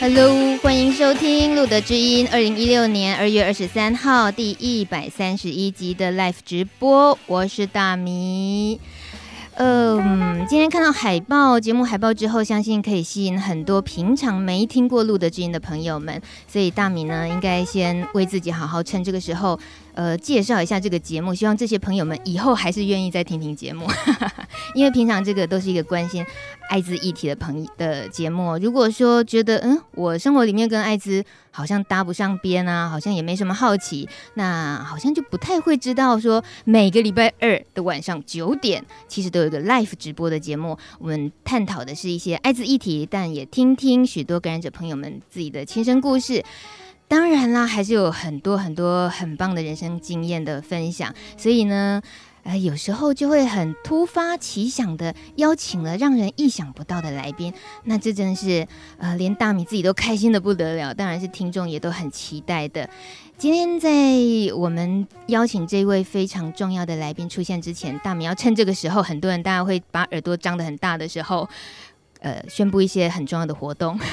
Hello，欢迎收听《路德之音》二零一六年二月二十三号第一百三十一集的 Live 直播，我是大米。嗯，今天看到海报节目海报之后，相信可以吸引很多平常没听过《路德之音》的朋友们，所以大米呢，应该先为自己好好趁这个时候。呃，介绍一下这个节目，希望这些朋友们以后还是愿意再听听节目，因为平常这个都是一个关心艾滋议题的朋友的节目。如果说觉得嗯，我生活里面跟艾滋好像搭不上边啊，好像也没什么好奇，那好像就不太会知道说每个礼拜二的晚上九点，其实都有一个 live 直播的节目，我们探讨的是一些艾滋议题，但也听听许多感染者朋友们自己的亲身故事。当然啦，还是有很多很多很棒的人生经验的分享，所以呢，呃，有时候就会很突发奇想的邀请了让人意想不到的来宾，那这真是呃，连大米自己都开心的不得了，当然是听众也都很期待的。今天在我们邀请这位非常重要的来宾出现之前，大米要趁这个时候，很多人大家会把耳朵张得很大的时候，呃，宣布一些很重要的活动。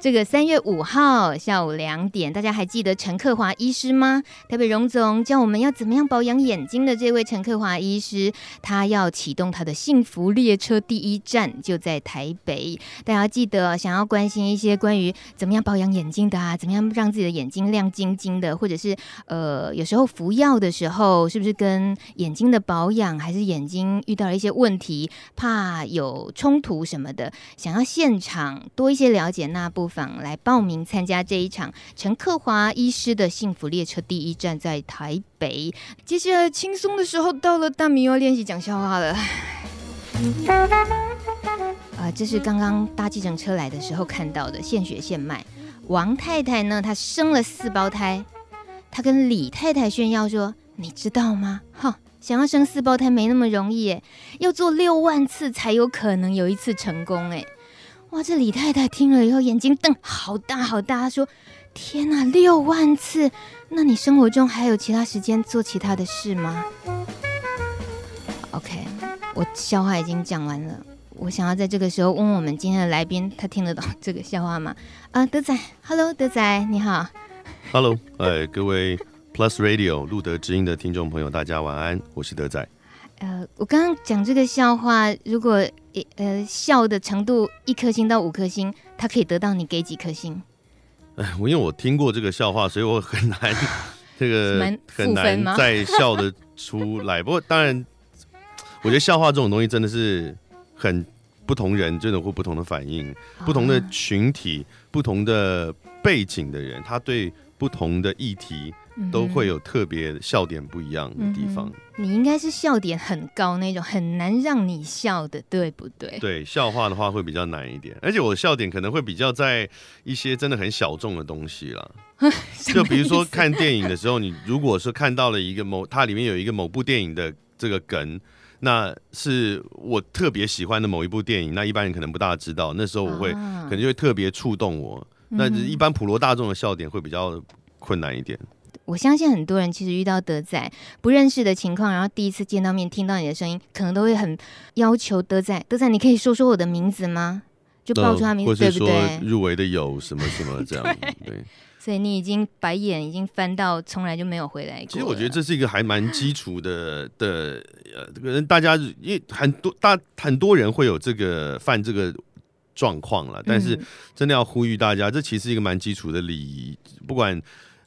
这个三月五号下午两点，大家还记得陈克华医师吗？台北荣总教我们要怎么样保养眼睛的这位陈克华医师，他要启动他的幸福列车第一站就在台北。大家记得，想要关心一些关于怎么样保养眼睛的啊，怎么样让自己的眼睛亮晶晶的，或者是呃，有时候服药的时候是不是跟眼睛的保养，还是眼睛遇到了一些问题，怕有冲突什么的，想要现场多一些了解那部。访来报名参加这一场陈克华医师的幸福列车第一站在台北。接下来轻松的时候到了，大米要练习讲笑话了。啊、这是刚刚搭计程车来的时候看到的，现学现卖。王太太呢，她生了四胞胎，她跟李太太炫耀说：“你知道吗？哈，想要生四胞胎没那么容易，诶，要做六万次才有可能有一次成功，诶。”哇！这李太太听了以后，眼睛瞪好大好大，她说：“天哪，六万次！那你生活中还有其他时间做其他的事吗？”OK，我笑话已经讲完了。我想要在这个时候问我们今天的来宾，他听得懂这个笑话吗？啊，德仔，Hello，德仔，你好。Hello，哎，各位 Plus Radio 路德知音的听众朋友，大家晚安，我是德仔。呃，我刚刚讲这个笑话，如果呃笑的程度一颗星到五颗星，他可以得到你给几颗星？哎，我因为我听过这个笑话，所以我很难 这个很难再笑得出来。不过当然，我觉得笑话这种东西真的是很不同人，真的会不同的反应，不同的群体、不同的背景的人，他对不同的议题。都会有特别笑点不一样的地方。嗯、你应该是笑点很高那种，很难让你笑的，对不对？对，笑话的话会比较难一点，而且我的笑点可能会比较在一些真的很小众的东西了。就比如说看电影的时候，你如果说看到了一个某，它里面有一个某部电影的这个梗，那是我特别喜欢的某一部电影，那一般人可能不大知道，那时候我会、啊、可能就会特别触动我。那一般普罗大众的笑点会比较困难一点。我相信很多人其实遇到德仔不认识的情况，然后第一次见到面听到你的声音，可能都会很要求德仔，德仔你可以说说我的名字吗？就报出他名字，对不对？入围的有什么什么这样，对。对，所以你已经白眼已经翻到从来就没有回来过。其实我觉得这是一个还蛮基础的的呃，这个大家因为很多大很多人会有这个犯这个状况了，但是真的要呼吁大家，这其实是一个蛮基础的礼仪，不管。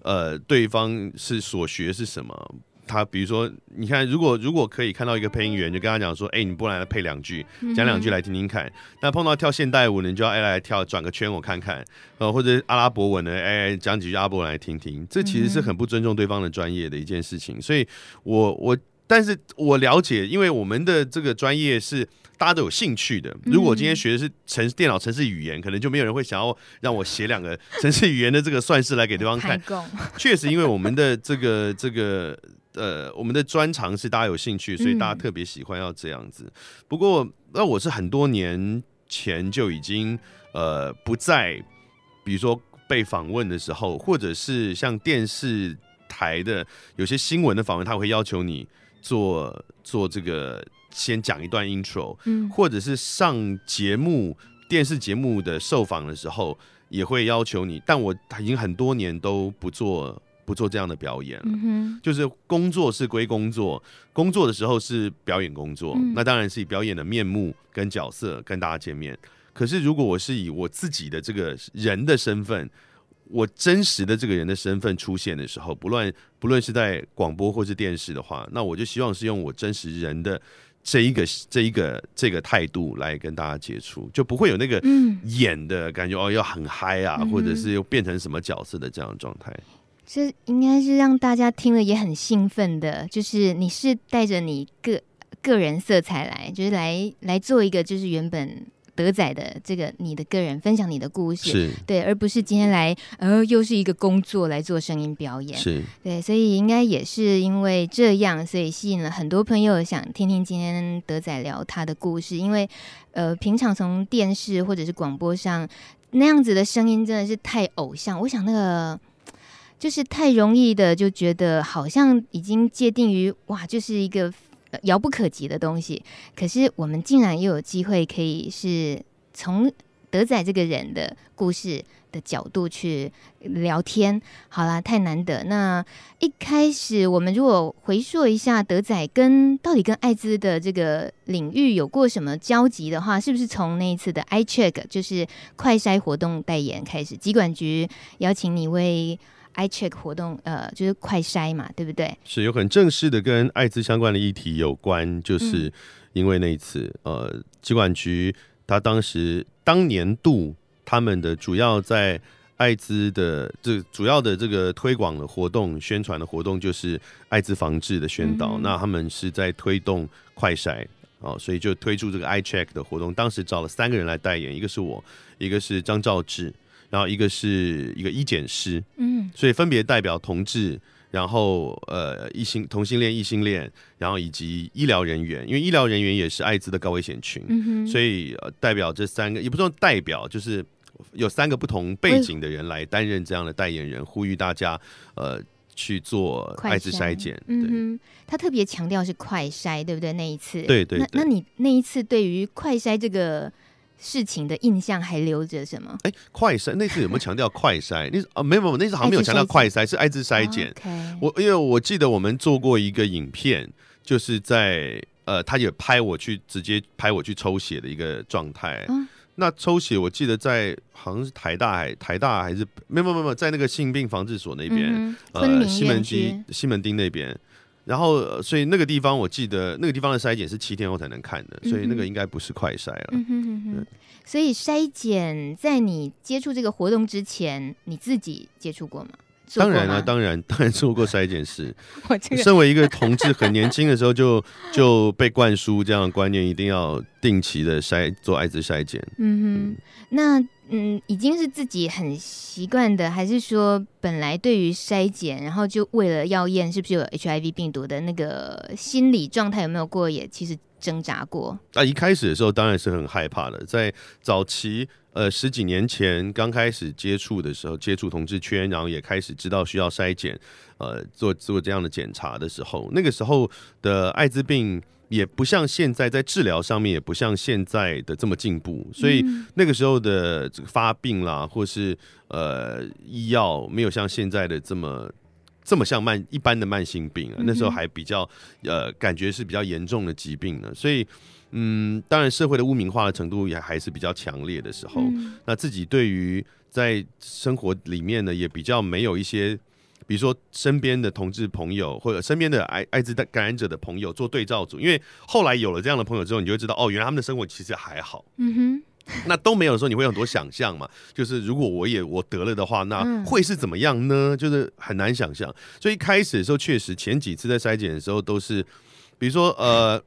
呃，对方是所学是什么？他比如说，你看，如果如果可以看到一个配音员，就跟他讲说，哎，你不来配两句，讲两句来听听看。嗯、那碰到跳现代舞的，你就要哎来跳转个圈我看看。呃，或者阿拉伯文的，哎讲几句阿拉伯文来听听。这其实是很不尊重对方的专业的一件事情。所以我我，但是我了解，因为我们的这个专业是。大家都有兴趣的。如果今天学的是程电脑城市语言，可能就没有人会想要让我写两个城市语言的这个算式来给对方看。确实，因为我们的这个这个呃，我们的专长是大家有兴趣，所以大家特别喜欢要这样子。不过，那我是很多年前就已经呃不在，比如说被访问的时候，或者是像电视台的有些新闻的访问，他会要求你做做这个。先讲一段 intro，嗯，或者是上节目电视节目的受访的时候，也会要求你。但我已经很多年都不做不做这样的表演了，嗯，就是工作是归工作，工作的时候是表演工作，嗯，那当然是以表演的面目跟角色跟大家见面。可是如果我是以我自己的这个人的身份，我真实的这个人的身份出现的时候，不论不论是在广播或是电视的话，那我就希望是用我真实人的。这一个这一个这个态度来跟大家接触，就不会有那个演的感觉、嗯、哦，要很嗨啊，或者是又变成什么角色的这样的状态。这应该是让大家听了也很兴奋的，就是你是带着你个个人色彩来，就是来来做一个就是原本。德仔的这个你的个人分享你的故事，对，而不是今天来，呃，又是一个工作来做声音表演，是对，所以应该也是因为这样，所以吸引了很多朋友想听听今天德仔聊他的故事，因为呃，平常从电视或者是广播上那样子的声音真的是太偶像，我想那个就是太容易的，就觉得好像已经界定于哇，就是一个。遥不可及的东西，可是我们竟然又有机会可以是从德仔这个人的故事的角度去聊天。好啦，太难得。那一开始我们如果回溯一下德仔跟到底跟艾滋的这个领域有过什么交集的话，是不是从那一次的 iCheck 就是快筛活动代言开始，疾管局邀请你为 iCheck 活动，呃，就是快筛嘛，对不对？是有很正式的跟艾滋相关的议题有关，就是因为那一次，嗯、呃，疾管局他当时当年度他们的主要在艾滋的这主要的这个推广的活动、宣传的活动，就是艾滋防治的宣导。嗯、那他们是在推动快筛，哦，所以就推出这个 iCheck 的活动。当时找了三个人来代言，一个是我，一个是张兆志。然后一个是一个医检师，嗯，所以分别代表同志，然后呃异性同性恋、异性恋，然后以及医疗人员，因为医疗人员也是艾滋的高危险群，嗯哼，所以呃代表这三个，也不说代表，就是有三个不同背景的人来担任这样的代言人，呼吁大家呃去做艾滋筛检。嗯哼，他特别强调是快筛，对不对？那一次，对对，对，那那你那一次对于快筛这个。事情的印象还留着什么？哎，快筛那次有没有强调快筛？那啊没有没有，那次好像没有强调快筛，是艾滋筛检。Oh, okay. 我因为我记得我们做过一个影片，就是在呃，他也拍我去直接拍我去抽血的一个状态。嗯、那抽血我记得在好像是台大还台大还是没有没有没有在那个性病防治所那边，嗯、呃西门町西门町那边。然后，所以那个地方我记得，那个地方的筛检是七天后才能看的，所以那个应该不是快筛了。嗯哼哼哼。所以筛检在你接触这个活动之前，你自己接触过吗？当然了，当然 当然做过筛检师。我这个身为一个同志，很年轻的时候就就被灌输这样的观念，一定要定期的筛做艾滋筛检。嗯哼，那。嗯，已经是自己很习惯的，还是说本来对于筛检，然后就为了要验是不是有 HIV 病毒的那个心理状态有没有过，也其实挣扎过？啊，一开始的时候当然是很害怕的，在早期呃十几年前刚开始接触的时候，接触同志圈，然后也开始知道需要筛检，呃，做做这样的检查的时候，那个时候的艾滋病。也不像现在在治疗上面，也不像现在的这么进步，所以那个时候的这个发病啦，或是呃医药没有像现在的这么这么像慢一般的慢性病啊，那时候还比较呃感觉是比较严重的疾病呢，所以嗯，当然社会的污名化的程度也还是比较强烈的时候，那自己对于在生活里面呢，也比较没有一些。比如说，身边的同志朋友或者身边的艾艾滋的感染者的朋友做对照组，因为后来有了这样的朋友之后，你就会知道，哦，原来他们的生活其实还好。嗯哼，那都没有的时候，你会有很多想象嘛。就是如果我也我得了的话，那会是怎么样呢？就是很难想象。所以一开始的时候，确实前几次在筛检的时候都是，比如说呃。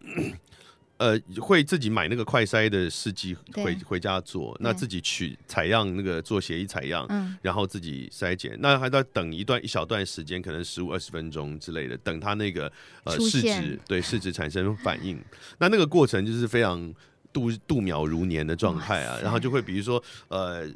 呃，会自己买那个快筛的试剂回回家做，那自己取采样那个做协议采样，嗯，然后自己筛检，那还要等一段一小段时间，可能十五二十分钟之类的，等它那个呃试纸对试纸产生反应，那那个过程就是非常度度秒如年的状态啊，然后就会比如说呃。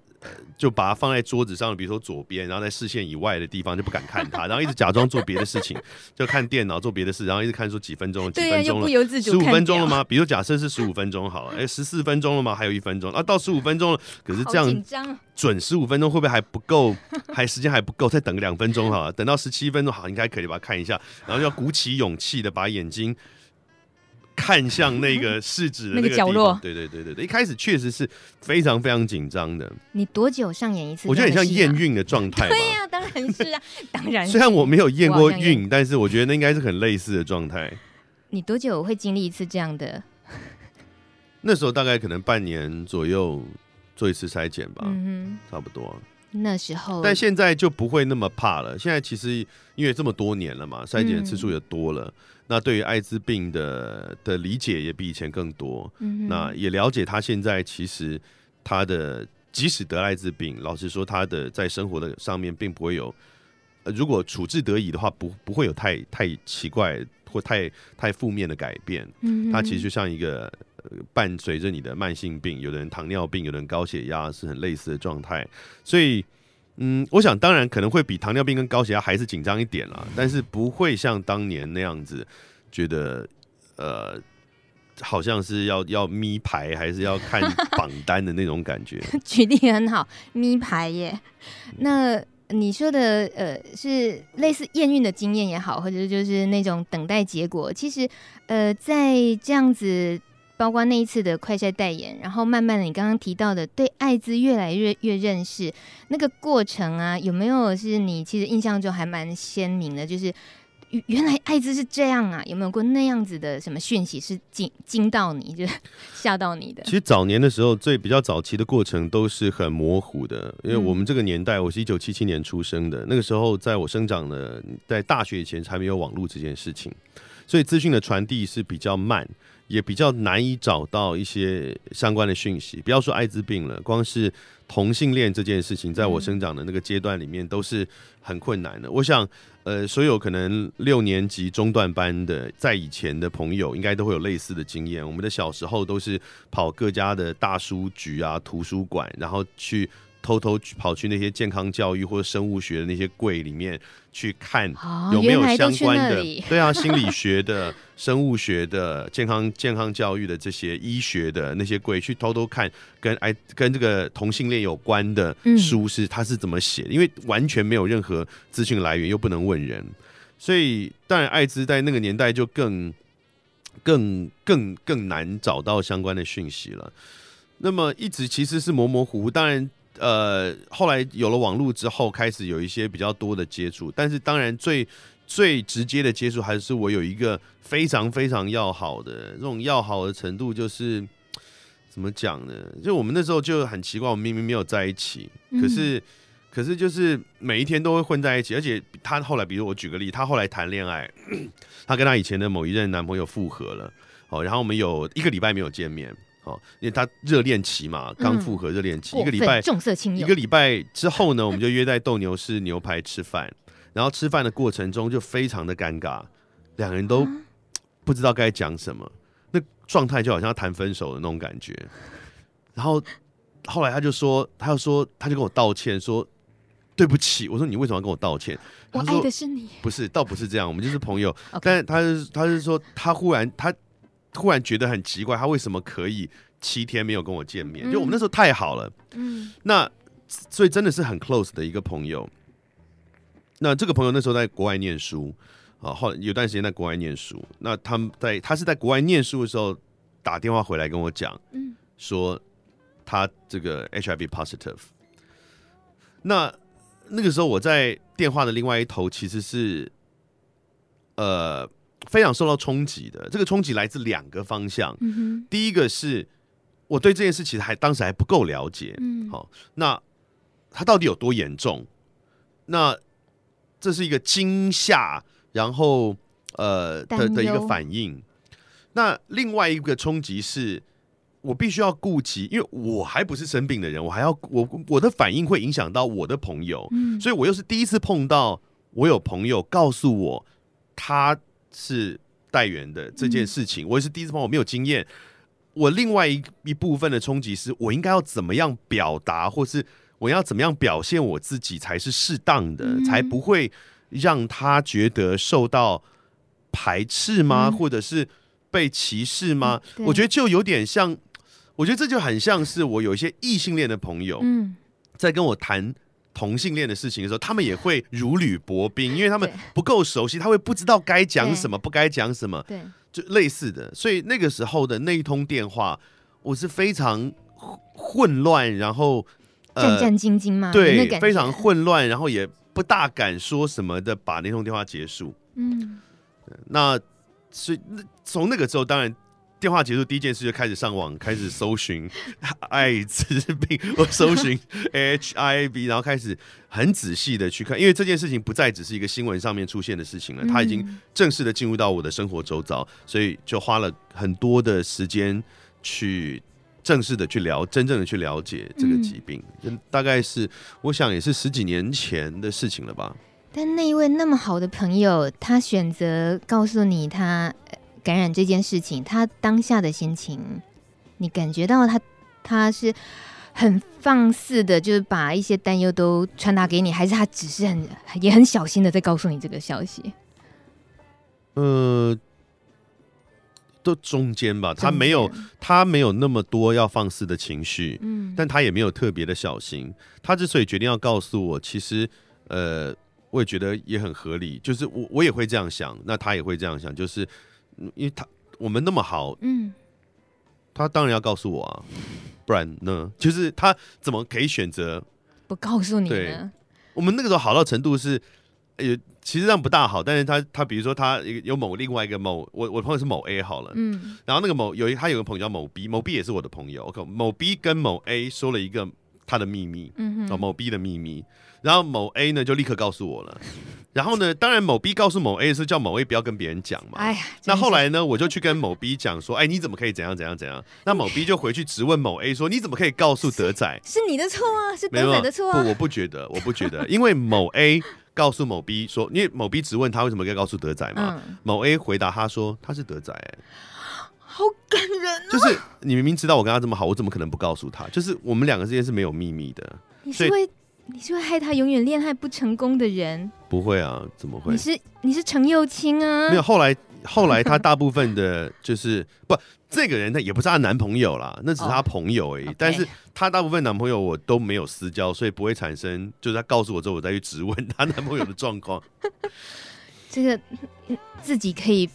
就把它放在桌子上，比如说左边，然后在视线以外的地方就不敢看它，然后一直假装做别的事情，就看电脑做别的事，然后一直看说几分钟，几分钟了，十五分钟了吗？比如假设是十五分钟好了，哎，十四分钟了吗？还有一分钟啊，到十五分钟了，可是这样准十五分钟会不会还不够？还时间还不够，再等个两分钟好了，等到十七分钟好，应该可以把它看一下，然后要鼓起勇气的把眼睛。看向那个试纸的那个角落，对对对对对，一开始确实是非常非常紧张的。你多久上演一次？我觉得很像验孕的状态。对呀、啊，当然是啊，当然。虽然我没有验过孕，但是我觉得那应该是很类似的状态。你多久会经历一次这样的？那时候大概可能半年左右做一次筛检吧，嗯哼，差不多。那时候，但现在就不会那么怕了。现在其实因为这么多年了嘛，筛检的次数也多了。嗯那对于艾滋病的的理解也比以前更多，嗯，那也了解他现在其实他的即使得艾滋病，老实说他的在生活的上面并不会有，呃，如果处置得宜的话，不不会有太太奇怪或太太负面的改变。嗯，他其实就像一个伴随着你的慢性病，有的人糖尿病，有的人高血压，是很类似的状态，所以。嗯，我想当然可能会比糖尿病跟高血压还是紧张一点啦，但是不会像当年那样子觉得呃，好像是要要咪牌还是要看榜单的那种感觉。举例很好，咪牌耶。那你说的呃是类似验孕的经验也好，或者就是那种等待结果，其实呃在这样子。包括那一次的快筛代言，然后慢慢的，你刚刚提到的对艾滋越来越越认识，那个过程啊，有没有是你其实印象中还蛮鲜明的？就是原来艾滋是这样啊？有没有过那样子的什么讯息是惊惊到你，就是 吓到你的？其实早年的时候，最比较早期的过程都是很模糊的，因为我们这个年代，我是一九七七年出生的，那个时候在我生长的在大学以前还没有网络这件事情，所以资讯的传递是比较慢。也比较难以找到一些相关的讯息，不要说艾滋病了，光是同性恋这件事情，在我生长的那个阶段里面都是很困难的。我想，呃，所有可能六年级中段班的，在以前的朋友，应该都会有类似的经验。我们的小时候都是跑各家的大书局啊、图书馆，然后去。偷偷跑去那些健康教育或者生物学的那些柜里面去看有没有相关的，对啊，心理学的、生物学的、健康健康教育的这些医学的那些柜去偷偷看跟哎跟这个同性恋有关的书是他是怎么写的，因为完全没有任何资讯来源，又不能问人，所以当然艾滋在那个年代就更更更更难找到相关的讯息了。那么一直其实是模模糊糊，当然。呃，后来有了网络之后，开始有一些比较多的接触，但是当然最最直接的接触还是我有一个非常非常要好的这种要好的程度，就是怎么讲呢？就我们那时候就很奇怪，我们明明没有在一起，可是可是就是每一天都会混在一起，而且他后来，比如我举个例，他后来谈恋爱，他跟他以前的某一任男朋友复合了，哦，然后我们有一个礼拜没有见面。哦，因为他热恋期嘛，刚复合热恋期，嗯、一个礼拜重色轻友，一个礼拜之后呢，我们就约在斗牛士牛排吃饭，然后吃饭的过程中就非常的尴尬，两个人都不知道该讲什么，那状态就好像要谈分手的那种感觉。然后后来他就说，他就说，他就跟我道歉说对不起。我说你为什么要跟我道歉？我爱的是你，不是，倒不是这样，我们就是朋友。但是他是他是说他忽然他。突然觉得很奇怪，他为什么可以七天没有跟我见面？就我们那时候太好了，嗯，那所以真的是很 close 的一个朋友。那这个朋友那时候在国外念书啊，后来有段时间在国外念书。那他们在他是在国外念书的时候打电话回来跟我讲，嗯，说他这个 HIV positive。那那个时候我在电话的另外一头其实是呃。非常受到冲击的，这个冲击来自两个方向。嗯。第一个是我对这件事其实还当时还不够了解。嗯。好，那它到底有多严重？那这是一个惊吓，然后呃的的一个反应。那另外一个冲击是，我必须要顾及，因为我还不是生病的人，我还要我我的反应会影响到我的朋友，嗯，所以我又是第一次碰到，我有朋友告诉我他是带原的这件事情，嗯、我也是第一次碰，我没有经验。我另外一一部分的冲击是，我应该要怎么样表达，或是我要怎么样表现我自己才是适当的，嗯、才不会让他觉得受到排斥吗？嗯、或者是被歧视吗？嗯、我觉得就有点像，我觉得这就很像是我有一些异性恋的朋友，在跟我谈同性恋的事情的时候，他们也会如履薄冰，因为他们不够熟悉，他会不知道该讲什么，不该讲什么。对。就类似的，所以那个时候的那一通电话，我是非常混乱，然后战战兢兢嘛，对，非常混乱，然后也不大敢说什么的，把那通电话结束。嗯，那所以从那个时候，当然。电话结束，第一件事就开始上网，开始搜寻 艾滋病，我搜寻 HIV，然后开始很仔细的去看，因为这件事情不再只是一个新闻上面出现的事情了，它已经正式的进入到我的生活周遭，所以就花了很多的时间去正式的去了，真正的去了解这个疾病。大概是我想也是十几年前的事情了吧。但那一位那么好的朋友，他选择告诉你他。感染这件事情，他当下的心情，你感觉到他他是很放肆的，就是把一些担忧都传达给你，还是他只是很也很小心的在告诉你这个消息？呃，都中间吧，他没有他没有那么多要放肆的情绪，嗯，但他也没有特别的小心。他之所以决定要告诉我，其实呃，我也觉得也很合理，就是我我也会这样想，那他也会这样想，就是。因为他我们那么好，嗯，他当然要告诉我啊，不然呢？就是他怎么可以选择不告诉你呢？对，我们那个时候好到程度是，也其实这样不大好。但是他他比如说他有某另外一个某我我朋友是某 A 好了，嗯，然后那个某有一他有个朋友叫某 B，某 B 也是我的朋友。OK，某 B 跟某 A 说了一个他的秘密，嗯哼，某 B 的秘密。然后某 A 呢就立刻告诉我了，然后呢，当然某 B 告诉某 A 是叫某 A 不要跟别人讲嘛。哎呀，那后来呢，我就去跟某 B 讲说，哎，你怎么可以怎样怎样怎样？那某 B 就回去质问某 A 说，你怎么可以告诉德仔？是，是你的错啊，是德仔的错啊。不，我不觉得，我不觉得，因为某 A 告诉某 B 说，因为某 B 质问他为什么可以告诉德仔嘛。嗯、某 A 回答他说他是德仔，哎，好感人啊。就是你明明知道我跟他这么好，我怎么可能不告诉他？就是我们两个之间是没有秘密的。你是会。你是会害他永远恋爱不成功的人？不会啊，怎么会？你是你是程又青啊？没有，后来后来他大部分的就是不，这个人他也不是他男朋友啦，那只是他朋友而已。Oh, okay. 但是他大部分男朋友我都没有私交，所以不会产生，就是他告诉我之后，我再去质问他男朋友的状况。这个自己可以。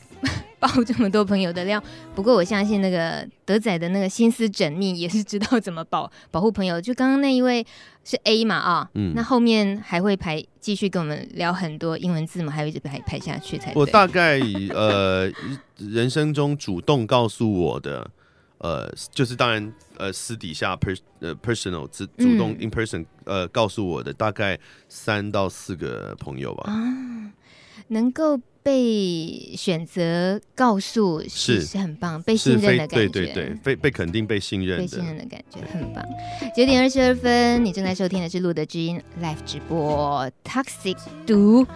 爆这么多朋友的料，不过我相信那个德仔的那个心思缜密，也是知道怎么保保护朋友。就刚刚那一位是 A 嘛啊，嗯，那后面还会排继续跟我们聊很多英文字母，还会一直排排下去才对。我大概呃人生中主动告诉我的，呃，就是当然呃私底下 per 呃 personal 主主动 in person 呃告诉我的大概三到四个朋友吧。啊，能够。被选择告诉是是很棒，被信任的感觉，对对对，被被肯定、被信任、被信任的感觉很棒。九点二十二分，你正在收听的是路德之音 Live 直播。Toxic 毒，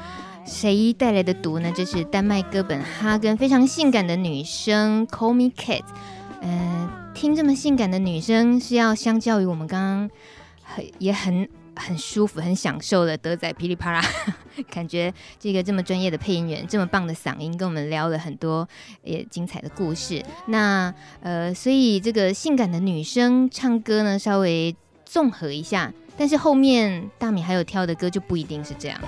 谁带来的毒呢？这是丹麦哥本哈根非常性感的女生 Call Me Kat。嗯、呃，听这么性感的女生，是要相较于我们刚刚很也很。很舒服，很享受的德仔噼里啪啦，感觉这个这么专业的配音员，这么棒的嗓音，跟我们聊了很多也精彩的故事。那呃，所以这个性感的女生唱歌呢，稍微综合一下，但是后面大米还有挑的歌就不一定是这样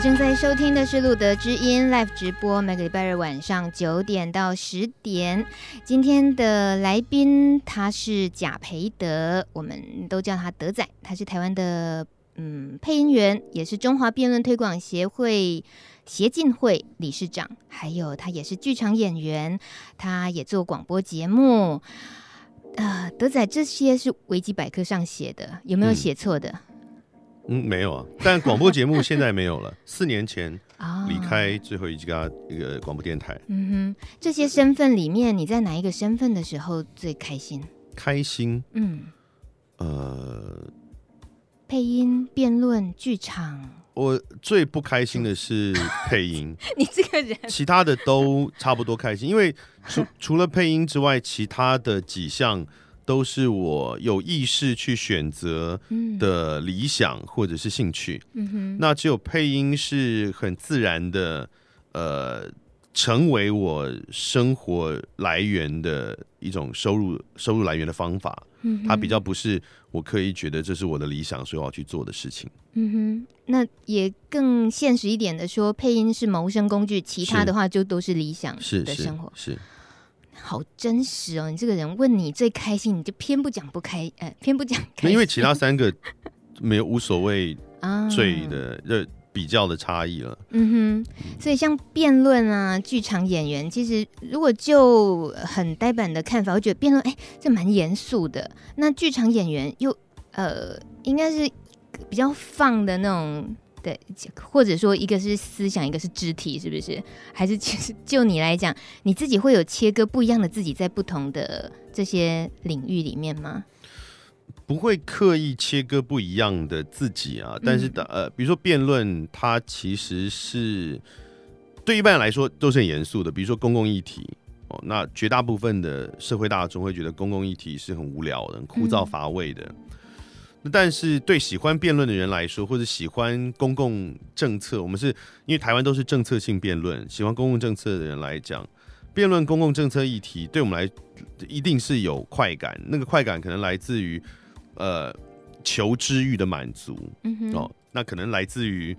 你正在收听的是路德之音 Live 直播，每个礼拜日晚上九点到十点。今天的来宾他是贾培德，我们都叫他德仔。他是台湾的嗯配音员，也是中华辩论推广协会协进会理事长，还有他也是剧场演员，他也做广播节目。啊、呃，德仔这些是维基百科上写的，有没有写错的？嗯嗯，没有啊，但广播节目现在没有了。四年前离开最后一家一个广播电台。嗯哼，这些身份里面，你在哪一个身份的时候最开心？开心？嗯，呃，配音、辩论、剧场。我最不开心的是配音。你这个人，其他的都差不多开心，因为除除了配音之外，其他的几项。都是我有意识去选择的理想或者是兴趣。嗯哼，那只有配音是很自然的，呃，成为我生活来源的一种收入收入来源的方法。嗯，它比较不是我刻意觉得这是我的理想，所以我要去做的事情。嗯哼，那也更现实一点的说，配音是谋生工具，其他的话就都是理想的生活。是。是是好真实哦！你这个人问你最开心，你就偏不讲不开，呃，偏不讲开心。因为其他三个 没有无所谓最的这比较的差异了。嗯哼，所以像辩论啊，剧场演员，其实如果就很呆板的看法，我觉得辩论哎，这蛮严肃的。那剧场演员又呃，应该是比较放的那种。对，或者说一个是思想，一个是肢体，是不是？还是其实就你来讲，你自己会有切割不一样的自己在不同的这些领域里面吗？不会刻意切割不一样的自己啊，但是的呃，比如说辩论，它其实是对一般人来说都是很严肃的，比如说公共议题哦，那绝大部分的社会大众会觉得公共议题是很无聊的、很枯燥乏味的。嗯但是对喜欢辩论的人来说，或者喜欢公共政策，我们是因为台湾都是政策性辩论，喜欢公共政策的人来讲，辩论公共政策议题，对我们来一定是有快感。那个快感可能来自于呃求知欲的满足，哦，那可能来自于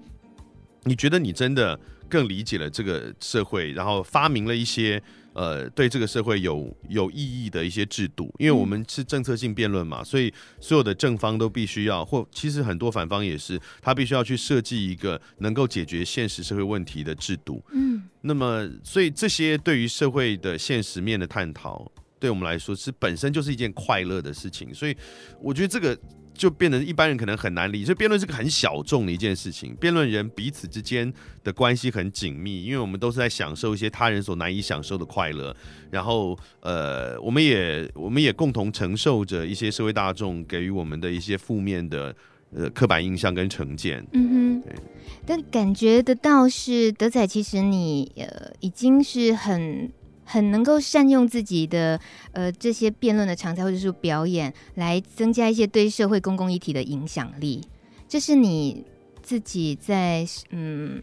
你觉得你真的更理解了这个社会，然后发明了一些。呃，对这个社会有有意义的一些制度，因为我们是政策性辩论嘛，所以所有的正方都必须要，或其实很多反方也是，他必须要去设计一个能够解决现实社会问题的制度。嗯，那么所以这些对于社会的现实面的探讨，对我们来说是本身就是一件快乐的事情，所以我觉得这个。就变成一般人可能很难理解，所以辩论是个很小众的一件事情。辩论人彼此之间的关系很紧密，因为我们都是在享受一些他人所难以享受的快乐。然后，呃，我们也我们也共同承受着一些社会大众给予我们的一些负面的呃刻板印象跟成见。嗯哼，对。但感觉得到是德仔，其实你呃已经是很。很能够善用自己的呃这些辩论的常才或者是表演，来增加一些对社会公共议题的影响力。这是你自己在嗯。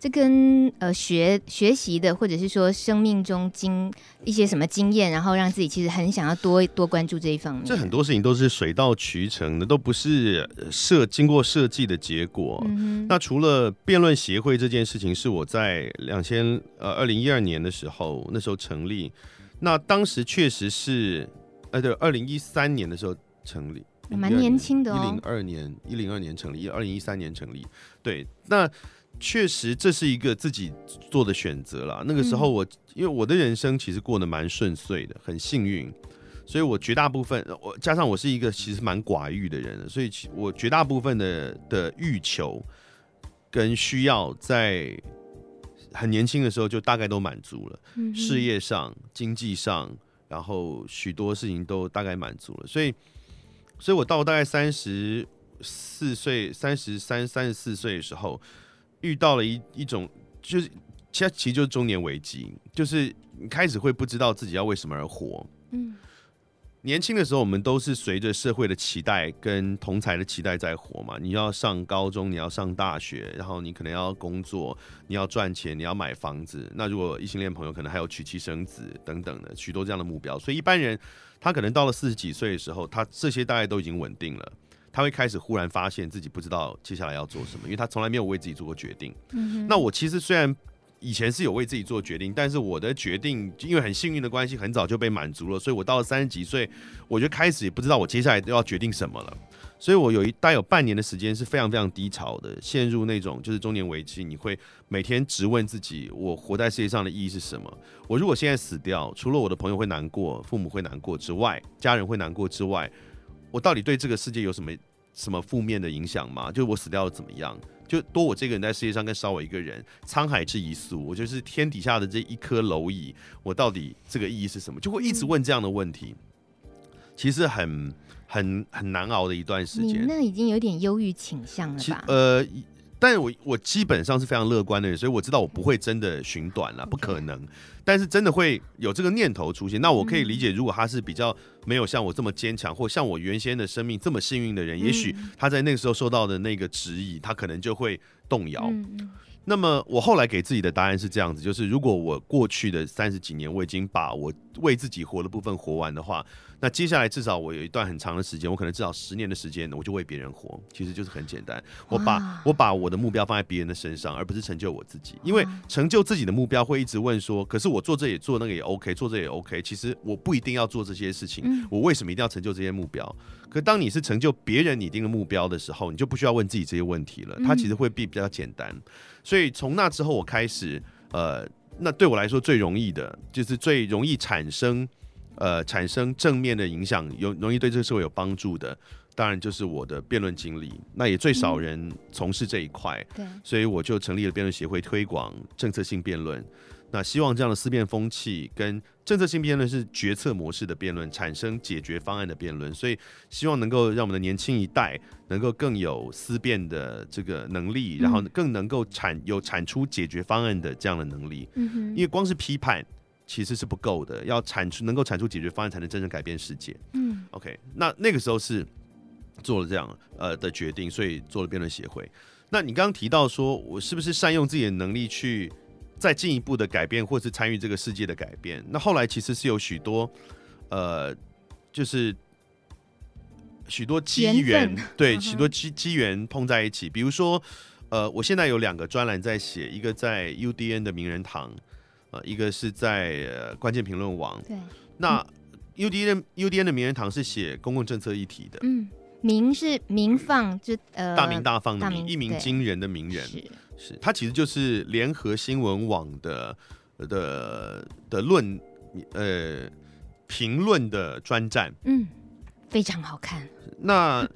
这跟呃学学习的，或者是说生命中经一些什么经验，然后让自己其实很想要多多关注这一方面。这很多事情都是水到渠成的，都不是设经过设计的结果。嗯、那除了辩论协会这件事情，是我在两千呃二零一二年的时候那时候成立，那当时确实是呃对二零一三年的时候成立，蛮年轻的哦。一零二年一零二年成立，二零一三年成立，对那。确实，这是一个自己做的选择啦。那个时候我，我因为我的人生其实过得蛮顺遂的，很幸运，所以我绝大部分，我加上我是一个其实蛮寡欲的人，所以我绝大部分的的欲求跟需要，在很年轻的时候就大概都满足了。嗯，事业上、经济上，然后许多事情都大概满足了。所以，所以我到大概三十四岁、三十三、三十四岁的时候。遇到了一一种，就是其实其实就是中年危机，就是你开始会不知道自己要为什么而活。嗯，年轻的时候我们都是随着社会的期待跟同才的期待在活嘛。你要上高中，你要上大学，然后你可能要工作，你要赚钱，你要买房子。那如果异性恋朋友可能还有娶妻生子等等的许多这样的目标。所以一般人他可能到了四十几岁的时候，他这些大概都已经稳定了。他会开始忽然发现自己不知道接下来要做什么，因为他从来没有为自己做过决定。嗯、那我其实虽然以前是有为自己做决定，但是我的决定因为很幸运的关系，很早就被满足了，所以我到了三十几岁，我就开始也不知道我接下来要决定什么了。所以我有一大概有半年的时间是非常非常低潮的，陷入那种就是中年危机。你会每天直问自己：我活在世界上的意义是什么？我如果现在死掉，除了我的朋友会难过、父母会难过之外，家人会难过之外，我到底对这个世界有什么什么负面的影响吗？就我死掉了怎么样？就多我这个人在世界上跟少我一个人，沧海之一粟，我就是天底下的这一颗蝼蚁，我到底这个意义是什么？就会一直问这样的问题，其实很。很很难熬的一段时间，那已经有点忧郁倾向了吧？呃，但是我我基本上是非常乐观的人，所以我知道我不会真的寻短了，不可能。但是真的会有这个念头出现，那我可以理解，如果他是比较没有像我这么坚强，或像我原先的生命这么幸运的人，嗯、也许他在那个时候受到的那个质疑，他可能就会动摇。嗯那么我后来给自己的答案是这样子，就是如果我过去的三十几年我已经把我为自己活的部分活完的话，那接下来至少我有一段很长的时间，我可能至少十年的时间，我就为别人活。其实就是很简单，我把我把我的目标放在别人的身上，而不是成就我自己。因为成就自己的目标会一直问说，可是我做这也做那个也 OK，做这也 OK。其实我不一定要做这些事情，我为什么一定要成就这些目标？可当你是成就别人拟定的目标的时候，你就不需要问自己这些问题了。它其实会比比较简单。所以从那之后，我开始，呃，那对我来说最容易的，就是最容易产生，呃，产生正面的影响，有容易对这个社会有帮助的，当然就是我的辩论经历。那也最少人从事这一块，对，所以我就成立了辩论协会，推广政策性辩论。那希望这样的思辨风气跟政策性辩论是决策模式的辩论，产生解决方案的辩论，所以希望能够让我们的年轻一代能够更有思辨的这个能力，然后更能够产有产出解决方案的这样的能力。嗯哼，因为光是批判其实是不够的，要产出能够产出解决方案，才能真正改变世界。嗯，OK，那那个时候是做了这样呃的决定，所以做了辩论协会。那你刚刚提到说我是不是善用自己的能力去？再进一步的改变，或是参与这个世界的改变。那后来其实是有许多，呃，就是许多机缘，对，许多机机缘碰在一起。比如说，呃，我现在有两个专栏在写，一个在 UDN 的名人堂，呃，一个是在、呃、关键评论网。对，那 UDN UDN 的名人堂是写公共政策议题的。嗯，名是名放，就呃大名大放的名，一鸣惊人的名人。是，他其实就是联合新闻网的的的论，呃，评论的专站，嗯，非常好看。那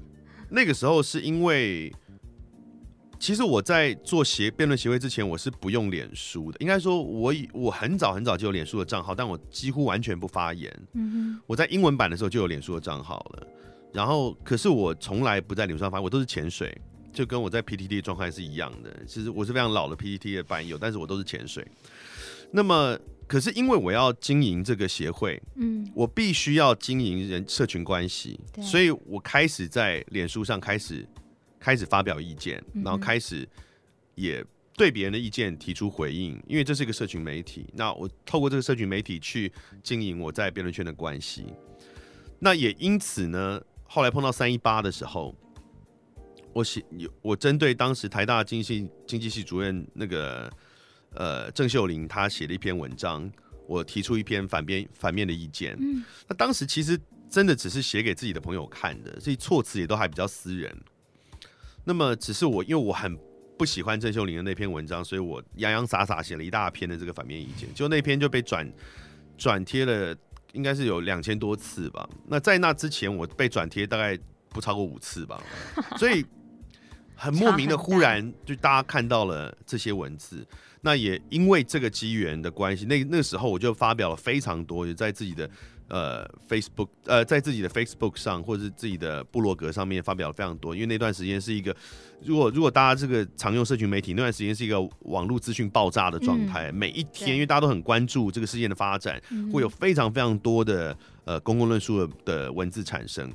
那个时候是因为，其实我在做协辩论协会之前，我是不用脸书的。应该说，我我很早很早就有脸书的账号，但我几乎完全不发言。嗯哼，我在英文版的时候就有脸书的账号了，然后可是我从来不在脸书上发，我都是潜水。就跟我在 PTT 的状态是一样的，其实我是非常老的 PTT 的版友，但是我都是潜水。那么，可是因为我要经营这个协会，嗯，我必须要经营人社群关系，所以我开始在脸书上开始开始发表意见，然后开始也对别人的意见提出回应，因为这是一个社群媒体。那我透过这个社群媒体去经营我在辩论圈的关系，那也因此呢，后来碰到三一八的时候。我写有我针对当时台大经济系经济系主任那个呃郑秀玲，她写了一篇文章，我提出一篇反边反面的意见。嗯，那当时其实真的只是写给自己的朋友看的，所以措辞也都还比较私人。那么只是我因为我很不喜欢郑秀玲的那篇文章，所以我洋洋洒洒写了一大篇的这个反面意见，就那篇就被转转贴了，应该是有两千多次吧。那在那之前，我被转贴大概不超过五次吧，所以。很莫名的，忽然就大家看到了这些文字，那也因为这个机缘的关系，那那时候我就发表了非常多，也在自己的呃 Facebook 呃在自己的 Facebook 上或者是自己的部落格上面发表了非常多，因为那段时间是一个，如果如果大家这个常用社群媒体，那段时间是一个网络资讯爆炸的状态，嗯、每一天因为大家都很关注这个事件的发展，会有非常非常多的呃公共论述的的文字产生，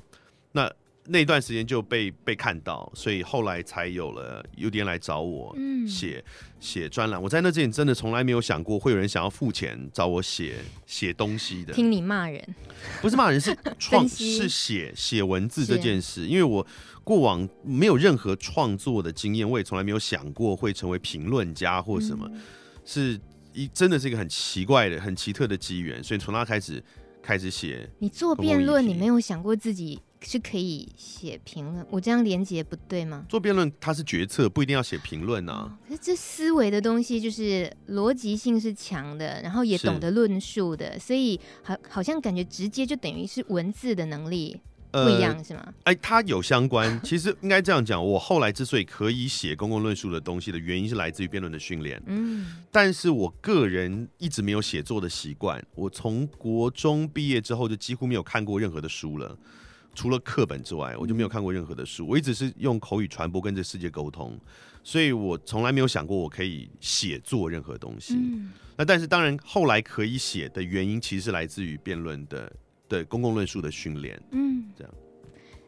那。那段时间就被被看到，所以后来才有了 UDN 来找我写写专栏。我在那之前真的从来没有想过会有人想要付钱找我写写东西的。听你骂人，不是骂人，是创是写写文字这件事。因为我过往没有任何创作的经验，我也从来没有想过会成为评论家或什么。嗯、是一真的是一个很奇怪的、很奇特的机缘，所以从那开始开始写。你做辩论，你没有想过自己？是可以写评论，我这样连接不对吗？做辩论它是决策，不一定要写评论啊。可是这思维的东西就是逻辑性是强的，然后也懂得论述的，所以好好像感觉直接就等于是文字的能力不一样，呃、是吗？哎，它有相关。其实应该这样讲，我后来之所以可以写公共论述的东西的原因是来自于辩论的训练。嗯，但是我个人一直没有写作的习惯。我从国中毕业之后就几乎没有看过任何的书了。除了课本之外，我就没有看过任何的书。我一直是用口语传播跟这世界沟通，所以我从来没有想过我可以写作任何东西。嗯、那但是当然，后来可以写的原因，其实是来自于辩论的的公共论述的训练。嗯，这样。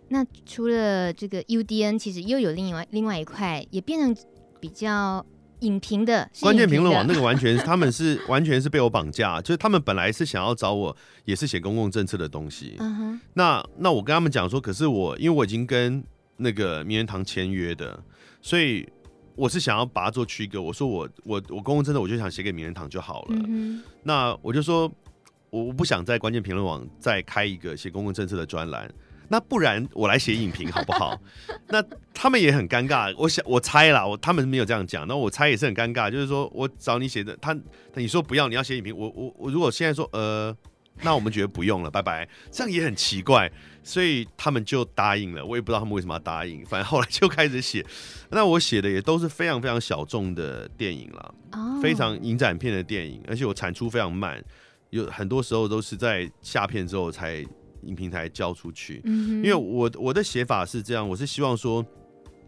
那除了这个 UDN，其实又有另外另外一块，也变成比较。影评的关键评论网那个完全是他们是完全是被我绑架，就是他们本来是想要找我，也是写公共政策的东西。Uh huh. 那那我跟他们讲说，可是我因为我已经跟那个名人堂签约的，所以我是想要把它做区隔。我说我我我公共政策我就想写给名人堂就好了。Uh huh. 那我就说我我不想在关键评论网再开一个写公共政策的专栏。那不然我来写影评好不好？那他们也很尴尬。我想我猜啦，我他们没有这样讲。那我猜也是很尴尬，就是说我找你写的，他你说不要，你要写影评，我我我如果现在说呃，那我们觉得不用了，拜拜，这样也很奇怪。所以他们就答应了。我也不知道他们为什么要答应，反正后来就开始写。那我写的也都是非常非常小众的电影了，oh. 非常影展片的电影，而且我产出非常慢，有很多时候都是在下片之后才。影平台交出去，嗯、因为我我的写法是这样，我是希望说，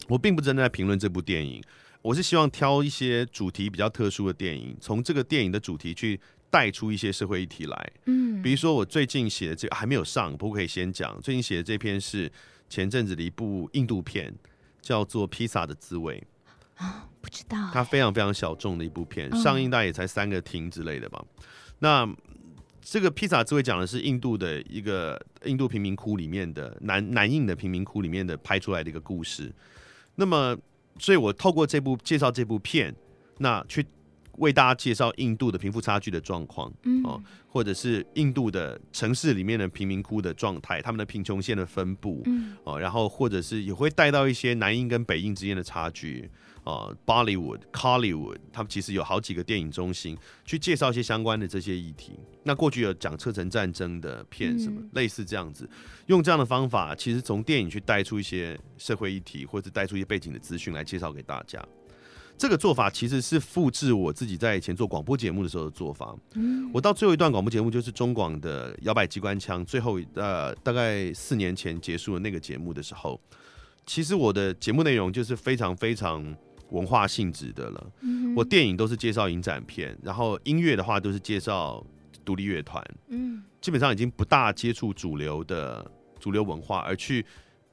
我并不真的在评论这部电影，我是希望挑一些主题比较特殊的电影，从这个电影的主题去带出一些社会议题来。嗯，比如说我最近写的这个还没有上，不过可以先讲。最近写的这篇是前阵子的一部印度片，叫做《披萨的滋味》啊，不知道，它非常非常小众的一部片，嗯、上映大概也才三个厅之类的吧。那这个披萨滋味讲的是印度的一个印度贫民窟里面的南南印的贫民窟里面的拍出来的一个故事。那么，所以我透过这部介绍这部片，那去为大家介绍印度的贫富差距的状况，嗯，哦，或者是印度的城市里面的贫民窟的状态，他们的贫穷线的分布，嗯，哦，然后或者是也会带到一些南印跟北印之间的差距。呃，Bollywood、Collywood，他们其实有好几个电影中心去介绍一些相关的这些议题。那过去有讲车臣战争的片，什么、嗯、类似这样子，用这样的方法，其实从电影去带出一些社会议题，或者带出一些背景的资讯来介绍给大家。这个做法其实是复制我自己在以前做广播节目的时候的做法。嗯，我到最后一段广播节目就是中广的摇摆机关枪，最后呃大概四年前结束了那个节目的时候，其实我的节目内容就是非常非常。文化性质的了，嗯、我电影都是介绍影展片，然后音乐的话都是介绍独立乐团，嗯，基本上已经不大接触主流的主流文化，而去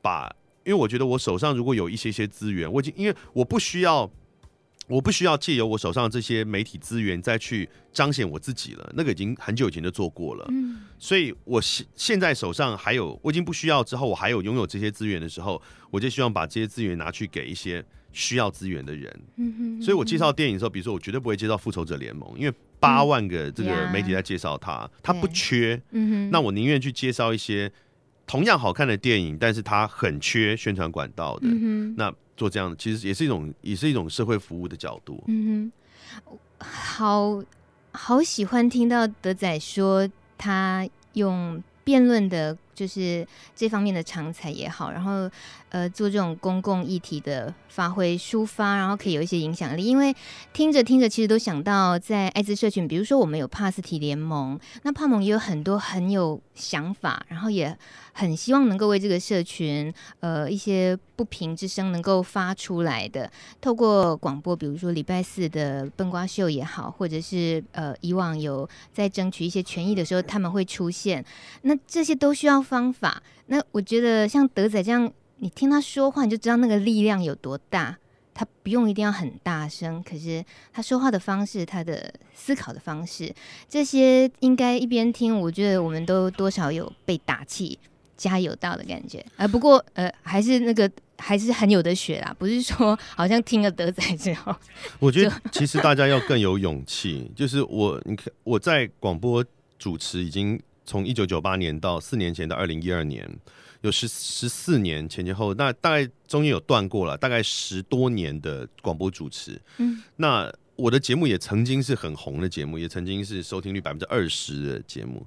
把，因为我觉得我手上如果有一些些资源，我已经因为我不需要，我不需要借由我手上这些媒体资源再去彰显我自己了，那个已经很久以前就做过了，嗯，所以我现现在手上还有，我已经不需要之后，我还有拥有这些资源的时候，我就希望把这些资源拿去给一些。需要资源的人，嗯哼，所以我介绍电影的时候，比如说我绝对不会介绍《复仇者联盟》，因为八万个这个媒体在介绍它，它不缺，嗯哼，那我宁愿去介绍一些同样好看的电影，但是它很缺宣传管道的，嗯，那做这样其实也是一种，也是一种社会服务的角度，嗯哼，好好喜欢听到德仔说他用辩论的。就是这方面的长才也好，然后呃做这种公共议题的发挥抒发，然后可以有一些影响力。因为听着听着，其实都想到在艾滋社群，比如说我们有帕斯提联盟，那帕盟也有很多很有想法，然后也很希望能够为这个社群呃一些不平之声能够发出来的。透过广播，比如说礼拜四的笨瓜秀也好，或者是呃以往有在争取一些权益的时候，他们会出现。那这些都需要。方法。那我觉得像德仔这样，你听他说话，你就知道那个力量有多大。他不用一定要很大声，可是他说话的方式，他的思考的方式，这些应该一边听，我觉得我们都多少有被打气、加油到的感觉。呃，不过呃，还是那个还是很有的学啦，不是说好像听了德仔之后，我觉得其实大家要更有勇气。就是我，你看我在广播主持已经从一九九八年到四年前到二零一二年。有十十四年前前后，那大概中间有断过了，大概十多年的广播主持。嗯，那我的节目也曾经是很红的节目，也曾经是收听率百分之二十的节目。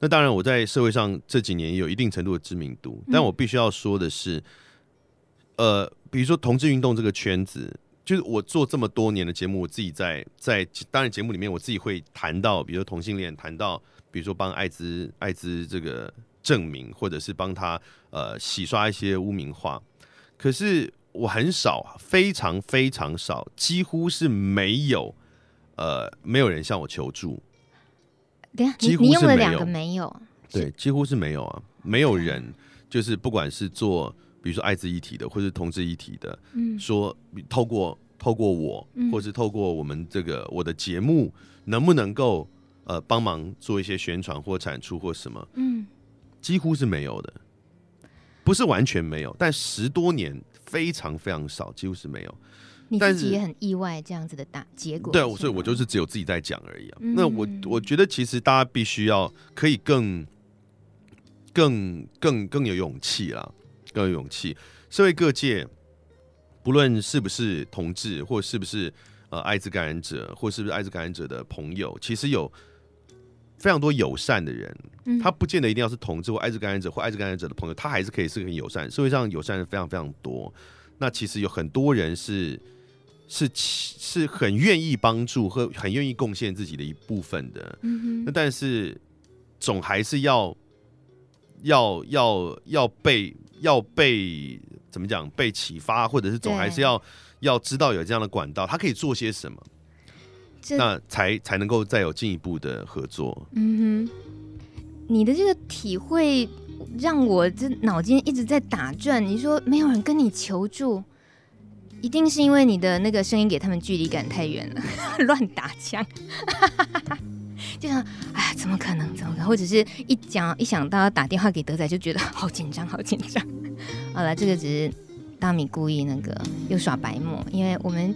那当然，我在社会上这几年也有一定程度的知名度。但我必须要说的是，呃，比如说同志运动这个圈子，就是我做这么多年的节目，我自己在在当然节目里面，我自己会谈到，比如说同性恋，谈到比如说帮艾滋艾滋这个。证明，或者是帮他呃洗刷一些污名化，可是我很少，非常非常少，几乎是没有，呃，没有人向我求助。对啊，你你用了两个没有，对，几乎是没有啊，没有人，就是不管是做，比如说艾滋议题的，或是同志议题的，嗯，说透过透过我，或是透过我们这个我的节目，能不能够呃帮忙做一些宣传或产出或什么，嗯。几乎是没有的，不是完全没有，但十多年非常非常少，几乎是没有。你自己也很意外这样子的大结果。对，所以我就是只有自己在讲而已啊。嗯、那我我觉得其实大家必须要可以更更更更有勇气啦，更有勇气。社会各界，不论是不是同志，或是不是呃艾滋感染者，或是不是艾滋感染者的朋友，其实有。非常多友善的人，他不见得一定要是同志或艾滋感染者或艾滋感染者的朋友，他还是可以是很友善。社会上友善人非常非常多，那其实有很多人是是是很愿意帮助和很愿意贡献自己的一部分的。嗯那但是总还是要要要要被要被怎么讲被启发，或者是总还是要要知道有这样的管道，他可以做些什么。那才才能够再有进一步的合作。嗯哼，你的这个体会让我这脑筋一直在打转。你说没有人跟你求助，一定是因为你的那个声音给他们距离感太远了，乱打枪。就像，哎，怎么可能？怎么可能？或者是一讲一想到要打电话给德仔，就觉得好紧张，好紧张。好了，这个只是大米故意那个又耍白目，因为我们。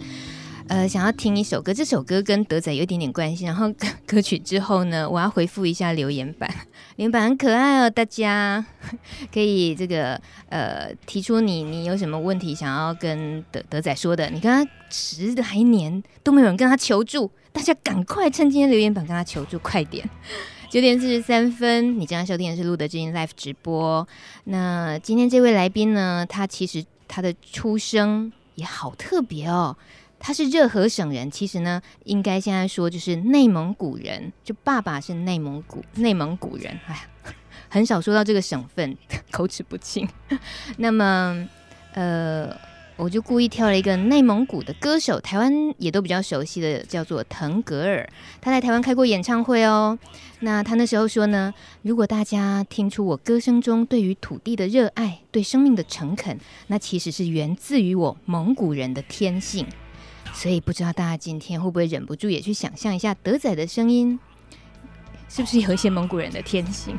呃，想要听一首歌，这首歌跟德仔有一点点关系。然后歌 曲之后呢，我要回复一下留言板，留言板很可爱哦，大家 可以这个呃提出你你有什么问题想要跟德德仔说的。你看他十来年都没有人跟他求助，大家赶快趁今天留言板跟他求助，快点！九点四十三分，你正在收听的是露德知音 Live 直播。那今天这位来宾呢，他其实他的出生也好特别哦。他是热河省人，其实呢，应该现在说就是内蒙古人，就爸爸是内蒙古内蒙古人。哎呀，很少说到这个省份，口齿不清。那么，呃，我就故意挑了一个内蒙古的歌手，台湾也都比较熟悉的，叫做腾格尔。他在台湾开过演唱会哦。那他那时候说呢，如果大家听出我歌声中对于土地的热爱，对生命的诚恳，那其实是源自于我蒙古人的天性。所以不知道大家今天会不会忍不住也去想象一下德仔的声音，是不是有一些蒙古人的天性？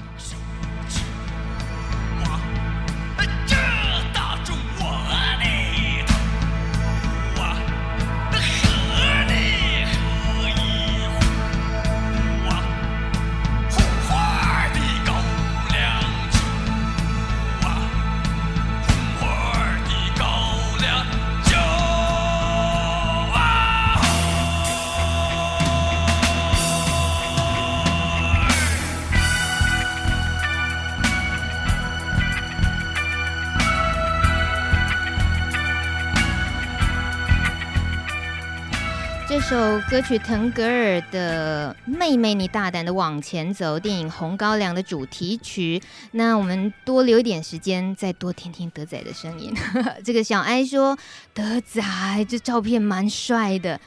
首歌曲《腾格尔的妹妹》，你大胆的往前走，电影《红高粱》的主题曲。那我们多留一点时间，再多听听德仔的声音。这个小艾说：“德仔，这照片蛮帅的。”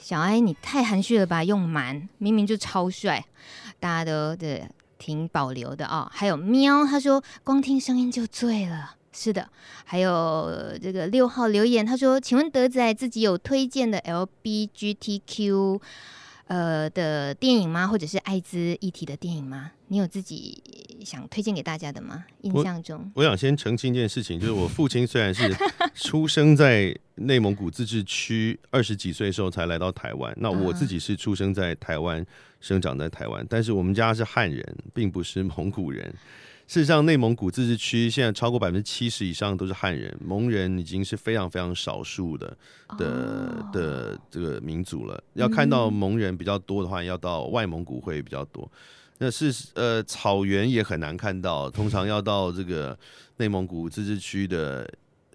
小艾，你太含蓄了吧？用蛮明明就超帅，大家都对挺保留的啊、哦。还有喵，他说光听声音就醉了。是的，还有这个六号留言，他说：“请问德仔自己有推荐的 LGBTQ 呃的电影吗？或者是艾滋议题的电影吗？你有自己想推荐给大家的吗？印象中，我，我想先澄清一件事情，就是我父亲虽然是 出生在内蒙古自治区，二十几岁的时候才来到台湾，那我自己是出生在台湾，生长在台湾，但是我们家是汉人，并不是蒙古人。”事实上，内蒙古自治区现在超过百分之七十以上都是汉人，蒙人已经是非常非常少数的的、oh. 的这个民族了。要看到蒙人比较多的话，要到外蒙古会比较多。那是呃，草原也很难看到，通常要到这个内蒙古自治区的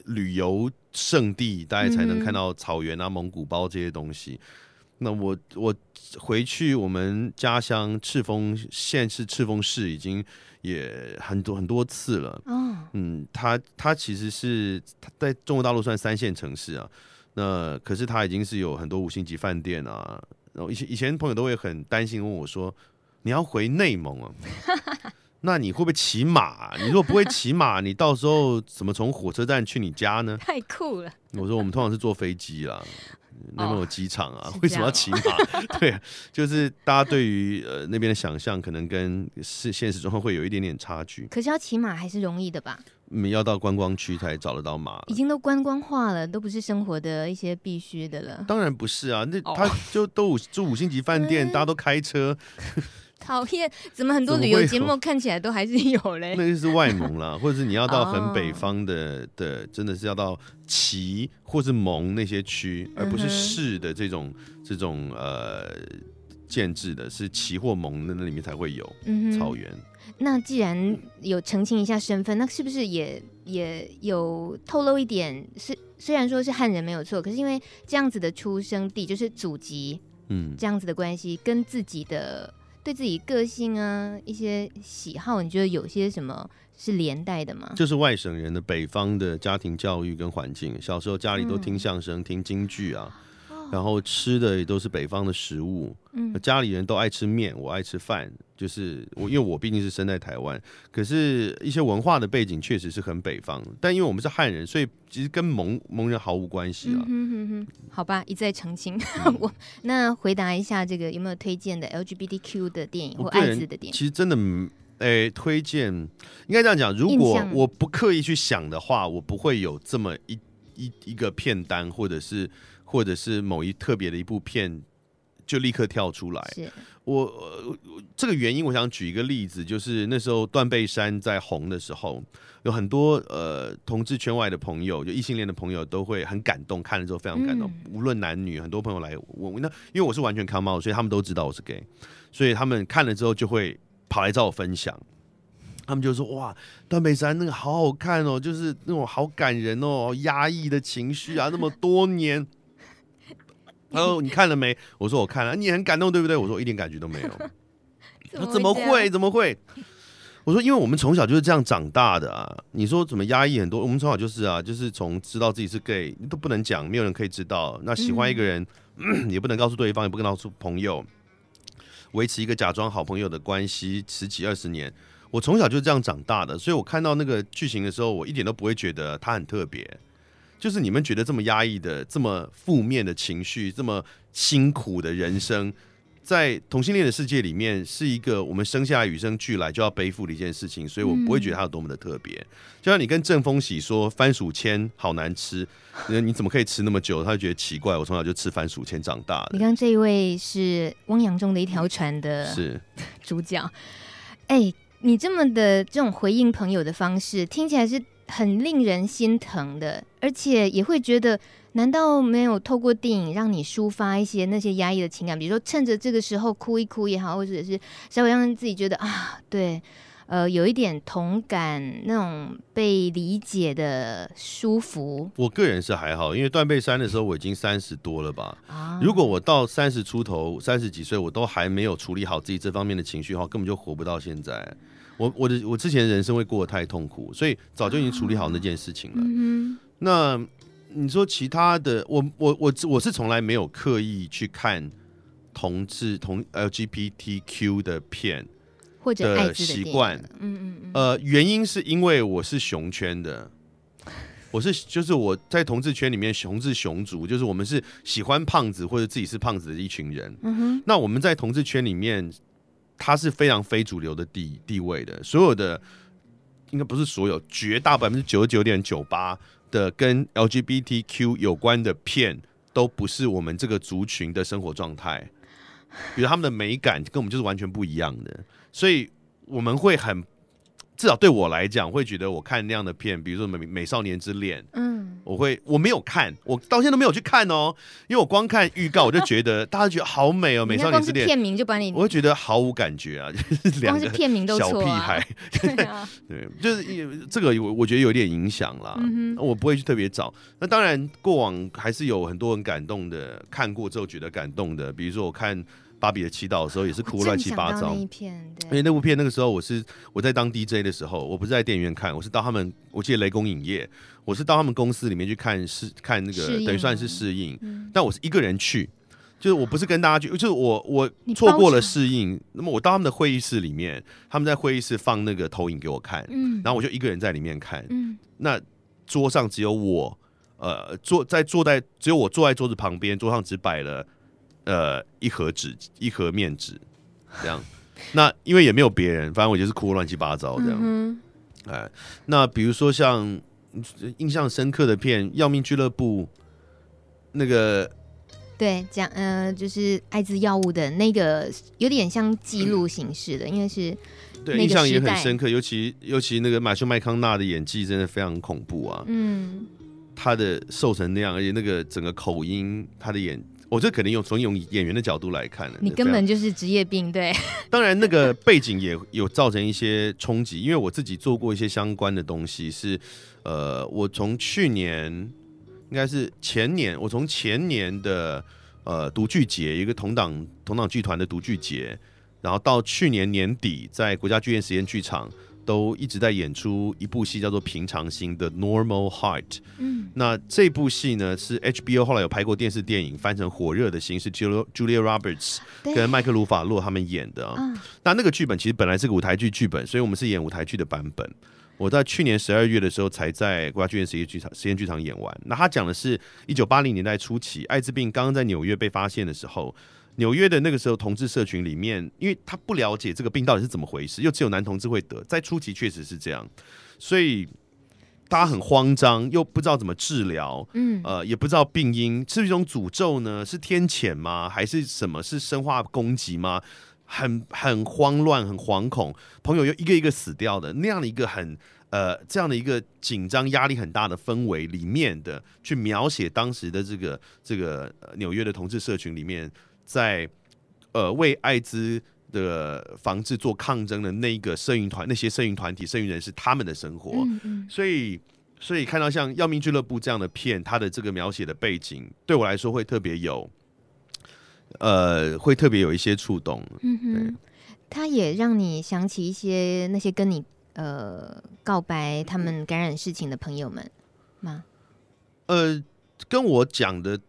旅游胜地，大家才能看到草原啊、蒙古包这些东西。那我我回去我们家乡赤峰县是赤峰市已经。也很多很多次了，嗯，它它其实是它在中国大陆算三线城市啊，那可是它已经是有很多五星级饭店啊，然后以前以前朋友都会很担心问我说，你要回内蒙啊，那你会不会骑马？你如果不会骑马，你到时候怎么从火车站去你家呢？太酷了！我说我们通常是坐飞机啦。那边有机场啊，为什么要骑马？对，就是大家对于呃那边的想象，可能跟是现实中会有一点点差距。可是要骑马还是容易的吧？嗯，要到观光区才找得到马，已经都观光化了，都不是生活的一些必须的了。当然不是啊，那他就都五住五星级饭店，大家都开车。讨厌，怎么很多旅游节目看起来都还是有嘞？那个是外蒙啦，或者是你要到很北方的、oh. 的，真的是要到旗或是蒙那些区，而不是市的这种、嗯、这种呃建制的，是旗或蒙的那里面才会有草原。嗯、那既然有澄清一下身份，那是不是也也有透露一点？是虽然说是汉人没有错，可是因为这样子的出生地就是祖籍，嗯，这样子的关系跟自己的。对自己个性啊，一些喜好，你觉得有些什么是连带的吗？就是外省人的北方的家庭教育跟环境，小时候家里都听相声、嗯、听京剧啊。然后吃的也都是北方的食物，嗯，家里人都爱吃面，我爱吃饭，就是我，因为我毕竟是生在台湾，可是一些文化的背景确实是很北方，但因为我们是汉人，所以其实跟蒙蒙人毫无关系了。嗯哼哼，好吧，一再澄清。嗯、我那回答一下这个有没有推荐的 LGBTQ 的电影或艾滋的电影？其实真的，诶，推荐应该这样讲，如果我不刻意去想的话，我不会有这么一一一个片单，或者是。或者是某一特别的一部片，就立刻跳出来。我，我这个原因，我想举一个例子，就是那时候断背山在红的时候，有很多呃同志圈外的朋友，就异性恋的朋友都会很感动，看了之后非常感动。嗯、无论男女，很多朋友来问，那因为我是完全 come out，所以他们都知道我是 gay，所以他们看了之后就会跑来找我分享。他们就说：“哇，断背山那个好好看哦，就是那种好感人哦，压抑的情绪啊，那么多年。”他说：“你看了没？”我说：“我看了。”你很感动，对不对？我说：“一点感觉都没有。”他说：“怎么会？怎么会？”我说：“因为我们从小就是这样长大的啊。你说怎么压抑很多？我们从小就是啊，就是从知道自己是 gay 都不能讲，没有人可以知道。那喜欢一个人，嗯、也不能告诉对方，也不能告诉朋友，维持一个假装好朋友的关系十几二十年。我从小就是这样长大的，所以我看到那个剧情的时候，我一点都不会觉得他很特别。”就是你们觉得这么压抑的、这么负面的情绪、这么辛苦的人生，在同性恋的世界里面，是一个我们生下来与生俱来就要背负的一件事情，所以我不会觉得它有多么的特别。就像你跟郑丰喜说番薯签好难吃，你怎么可以吃那么久？他就觉得奇怪。我从小就吃番薯签长大的。你刚这一位是汪洋中的一条船的是 主角。哎，你这么的这种回应朋友的方式，听起来是。很令人心疼的，而且也会觉得，难道没有透过电影让你抒发一些那些压抑的情感？比如说，趁着这个时候哭一哭也好，或者是稍微让自己觉得啊，对，呃，有一点同感，那种被理解的舒服。我个人是还好，因为断背山的时候我已经三十多了吧。如果我到三十出头、三十几岁，我都还没有处理好自己这方面的情绪的话，根本就活不到现在。我我的我之前人生会过得太痛苦，所以早就已经处理好那件事情了。嗯、那你说其他的，我我我我是从来没有刻意去看同志同 LGBTQ 的片或者，的习惯。嗯嗯嗯。呃，原因是因为我是熊圈的，我是就是我在同志圈里面，熊是熊族，就是我们是喜欢胖子或者自己是胖子的一群人。嗯哼。那我们在同志圈里面，它是非常非主流的地地位的，所有的应该不是所有，绝大百分之九十九点九八的跟 LGBTQ 有关的片，都不是我们这个族群的生活状态。比如他们的美感跟我们就是完全不一样的，所以我们会很。至少对我来讲，会觉得我看那样的片，比如说《美美少年之恋》，嗯，我会我没有看，我到现在都没有去看哦，因为我光看预告，我就觉得大家觉得好美哦，《美少年之恋》片名就把你，我会觉得毫无感觉啊，就 是两个片名都小屁孩，对啊，对，就是这个我我觉得有点影响啦，嗯，我不会去特别找。那当然，过往还是有很多很感动的，看过之后觉得感动的，比如说我看。芭比的祈祷的时候也是哭乱七八糟，因为那部片那个时候我是我在当 DJ 的时候，我不是在电影院看，我是到他们，我记得雷公影业，我是到他们公司里面去看试看那个等于算是试映，嗯、但我是一个人去，就是我不是跟大家去，就是我我错过了适应，那么我到他们的会议室里面，他们在会议室放那个投影给我看，嗯、然后我就一个人在里面看，嗯、那桌上只有我，呃，坐在坐在只有我坐在桌子旁边，桌上只摆了。呃，一盒纸，一盒面纸，这样。那因为也没有别人，反正我就是哭乱七八糟这样。哎、那比如说像印象深刻的片《要命俱乐部》，那个对，讲呃，就是艾滋药物的那个，有点像记录形式的，嗯、因为是对印象也很深刻，尤其尤其那个马修麦康纳的演技真的非常恐怖啊。嗯，他的瘦成那样，而且那个整个口音，他的演。我这可能用从用演员的角度来看呢，你根本就是职业病，对。当然，那个背景也有造成一些冲击，因为我自己做过一些相关的东西，是呃，我从去年应该是前年，我从前年的呃独剧节，一个同党同党剧团的独剧节，然后到去年年底在国家剧院实验剧场。都一直在演出一部戏，叫做《平常心》的《Normal Heart》。嗯，那这部戏呢是 HBO 后来有拍过电视电影，翻成《火热的心》，是 Julia Roberts 跟麦克鲁法洛他们演的啊。嗯、那那个剧本其实本来是个舞台剧剧本，所以我们是演舞台剧的版本。我在去年十二月的时候才在国家剧院实验剧场实验剧场演完。那他讲的是一九八零年代初期，艾滋病刚刚在纽约被发现的时候。纽约的那个时候，同志社群里面，因为他不了解这个病到底是怎么回事，又只有男同志会得，在初期确实是这样，所以大家很慌张，又不知道怎么治疗，嗯，呃，也不知道病因是一种诅咒呢，是天谴吗？还是什么？是生化攻击吗？很很慌乱，很惶恐，朋友又一个一个死掉的那样的一个很呃这样的一个紧张、压力很大的氛围里面的，去描写当时的这个这个纽约的同志社群里面。在呃为艾滋的防治做抗争的那一个摄影团，那些摄影团体、摄影人是他们的生活，嗯嗯，所以所以看到像《要命俱乐部》这样的片，它的这个描写的背景，对我来说会特别有，呃，会特别有一些触动。嗯哼，对，它也让你想起一些那些跟你呃告白他们感染事情的朋友们吗？呃，跟我讲的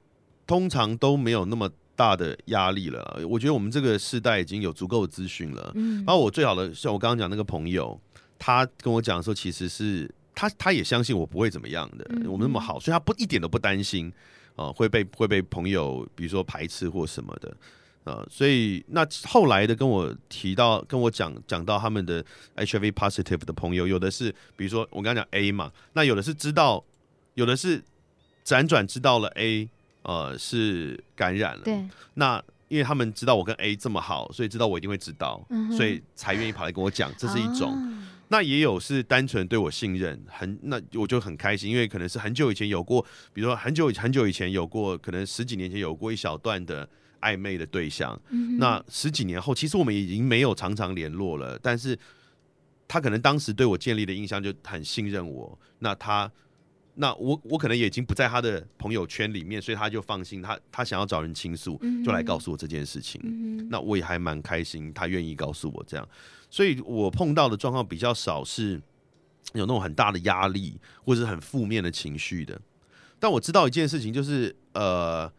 通常都没有那么。大的压力了，我觉得我们这个世代已经有足够的资讯了。嗯，然后我最好的像我刚刚讲那个朋友，他跟我讲说，其实是他他也相信我不会怎么样的，我们那么好，所以他不一点都不担心啊、呃、会被会被朋友比如说排斥或什么的啊、呃，所以那后来的跟我提到跟我讲讲到他们的 HIV positive 的朋友，有的是比如说我刚刚讲 A 嘛，那有的是知道，有的是辗转知道了 A。呃，是感染了。对，那因为他们知道我跟 A 这么好，所以知道我一定会知道，嗯、所以才愿意跑来跟我讲，这是一种。哦、那也有是单纯对我信任，很那我就很开心，因为可能是很久以前有过，比如说很久很久以前有过，可能十几年前有过一小段的暧昧的对象。嗯、那十几年后，其实我们已经没有常常联络了，但是他可能当时对我建立的印象就很信任我，那他。那我我可能也已经不在他的朋友圈里面，所以他就放心，他他想要找人倾诉，就来告诉我这件事情。嗯、那我也还蛮开心，他愿意告诉我这样，所以我碰到的状况比较少是有那种很大的压力或者是很负面的情绪的。但我知道一件事情，就是呃，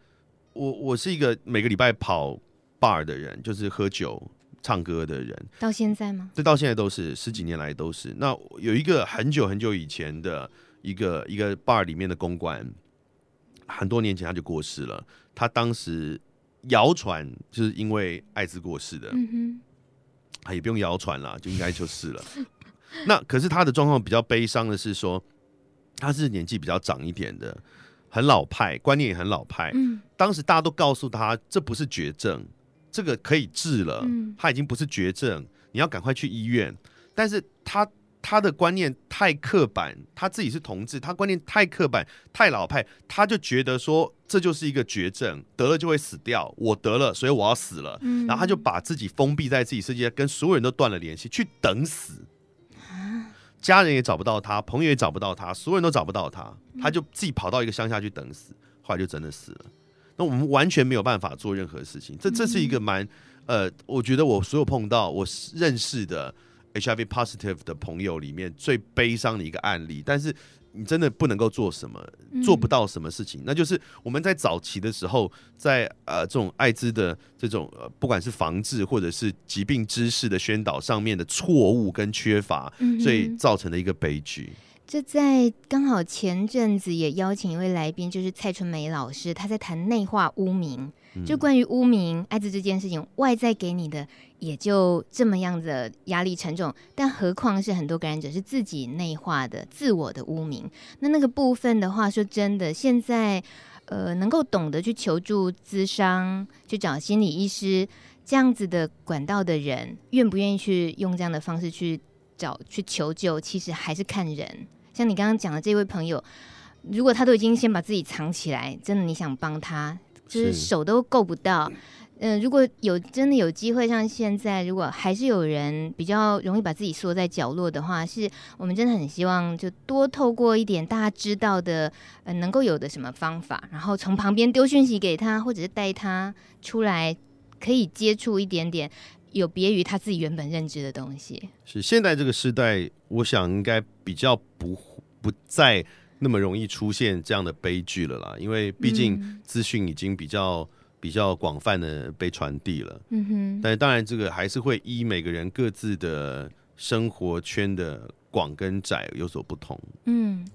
我我是一个每个礼拜跑 bar 的人，就是喝酒，唱歌的人，到现在吗？对到现在都是十几年来都是。那有一个很久很久以前的一个一个 bar 里面的公关，很多年前他就过世了。他当时谣传就是因为艾滋过世的，嗯哼，也不用谣传了，就应该就是了。那可是他的状况比较悲伤的是说，他是年纪比较长一点的，很老派，观念也很老派。嗯，当时大家都告诉他，这不是绝症。这个可以治了，他已经不是绝症，你要赶快去医院。但是他他的观念太刻板，他自己是同志，他观念太刻板、太老派，他就觉得说这就是一个绝症，得了就会死掉。我得了，所以我要死了。然后他就把自己封闭在自己世界，跟所有人都断了联系，去等死。家人也找不到他，朋友也找不到他，所有人都找不到他，他就自己跑到一个乡下去等死，后来就真的死了。那我们完全没有办法做任何事情，这这是一个蛮呃，我觉得我所有碰到我认识的 HIV positive 的朋友里面最悲伤的一个案例。但是你真的不能够做什么，做不到什么事情，那就是我们在早期的时候，在呃这种艾滋的这种呃不管是防治或者是疾病知识的宣导上面的错误跟缺乏，所以造成的一个悲剧。这在刚好前阵子也邀请一位来宾，就是蔡春梅老师，他在谈内化污名，就关于污名艾滋这件事情，外在给你的也就这么样的压力沉重，但何况是很多感染者是自己内化的自我的污名。那那个部分的话，说真的，现在呃能够懂得去求助咨商，去找心理医师这样子的管道的人，愿不愿意去用这样的方式去找去求救，其实还是看人。像你刚刚讲的这位朋友，如果他都已经先把自己藏起来，真的你想帮他，就是手都够不到。嗯、呃，如果有真的有机会，像现在，如果还是有人比较容易把自己缩在角落的话，是我们真的很希望就多透过一点大家知道的，呃，能够有的什么方法，然后从旁边丢讯息给他，或者是带他出来，可以接触一点点。有别于他自己原本认知的东西，是现在这个时代，我想应该比较不不再那么容易出现这样的悲剧了啦，因为毕竟资讯已经比较、嗯、比较广泛的被传递了。嗯哼，但是当然这个还是会依每个人各自的生活圈的广跟窄有所不同。嗯，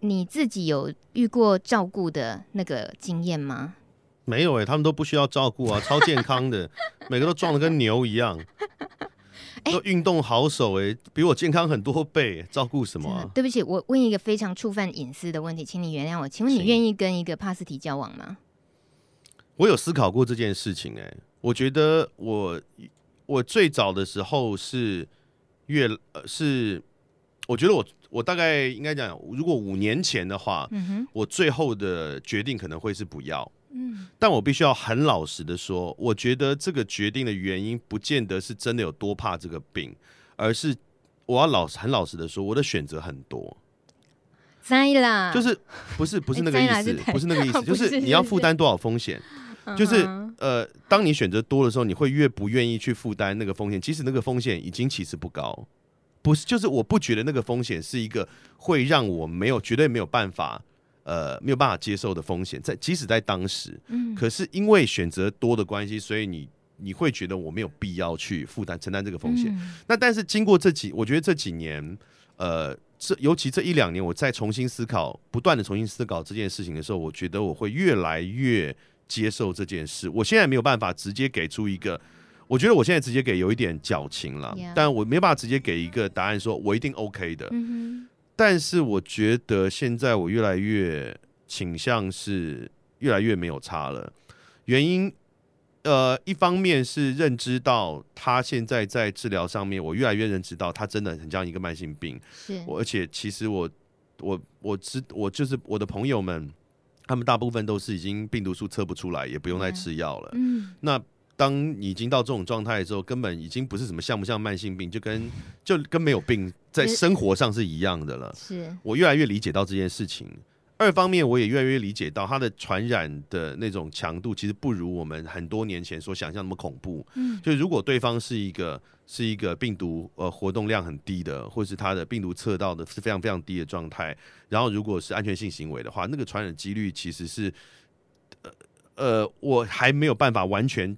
你自己有遇过照顾的那个经验吗？没有哎、欸，他们都不需要照顾啊，超健康的，每个都壮的跟牛一样，都运动好手哎、欸，比我健康很多倍，照顾什么、啊？对不起，我问一个非常触犯隐私的问题，请你原谅我。请问你愿意跟一个帕斯提交往吗？我有思考过这件事情哎、欸，我觉得我我最早的时候是越呃是，我觉得我我大概应该讲，如果五年前的话，嗯哼，我最后的决定可能会是不要。嗯，但我必须要很老实的说，我觉得这个决定的原因不见得是真的有多怕这个病，而是我要老实很老实的说，我的选择很多。在啦，就是不是不是那个意思，不是那个意思，就是你要负担多少风险，就是呃，当你选择多的时候，你会越不愿意去负担那个风险，即使那个风险已经其实不高，不是，就是我不觉得那个风险是一个会让我没有绝对没有办法。呃，没有办法接受的风险，在即使在当时，嗯，可是因为选择多的关系，所以你你会觉得我没有必要去负担承担这个风险。嗯。那但是经过这几，我觉得这几年，呃，这尤其这一两年，我再重新思考，不断的重新思考这件事情的时候，我觉得我会越来越接受这件事。我现在没有办法直接给出一个，我觉得我现在直接给有一点矫情了.但我没办法直接给一个答案，说我一定 OK 的。嗯但是我觉得现在我越来越倾向是越来越没有差了。原因，呃，一方面是认知到他现在在治疗上面，我越来越认知到他真的很像一个慢性病。是，而且其实我我我知我就是我的朋友们，他们大部分都是已经病毒数测不出来，也不用再吃药了。嗯，那。当你已经到这种状态的时候，根本已经不是什么像不像慢性病，就跟就跟没有病在生活上是一样的了。是我越来越理解到这件事情。二方面，我也越来越理解到它的传染的那种强度，其实不如我们很多年前所想象那么恐怖。嗯，就如果对方是一个是一个病毒呃活动量很低的，或是他的病毒测到的是非常非常低的状态，然后如果是安全性行为的话，那个传染几率其实是呃呃，我还没有办法完全。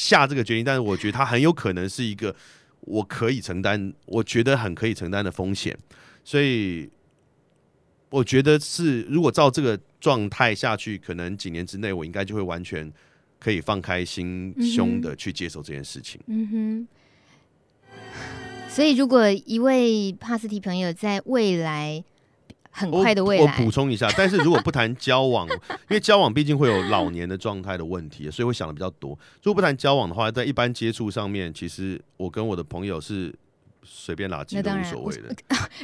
下这个决定，但是我觉得它很有可能是一个我可以承担，我觉得很可以承担的风险，所以我觉得是如果照这个状态下去，可能几年之内我应该就会完全可以放开心胸的去接受这件事情。嗯哼。所以，如果一位帕斯提朋友在未来很快的未来，我补充一下，但是如果不谈交往，因为交往毕竟会有老年的状态的问题，所以会想的比较多。如果不谈交往的话，在一般接触上面，其实我跟我的朋友是随便拉近都无所谓的。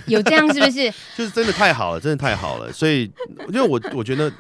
有这样是不是？就是真的太好了，真的太好了。所以，因为我我觉得。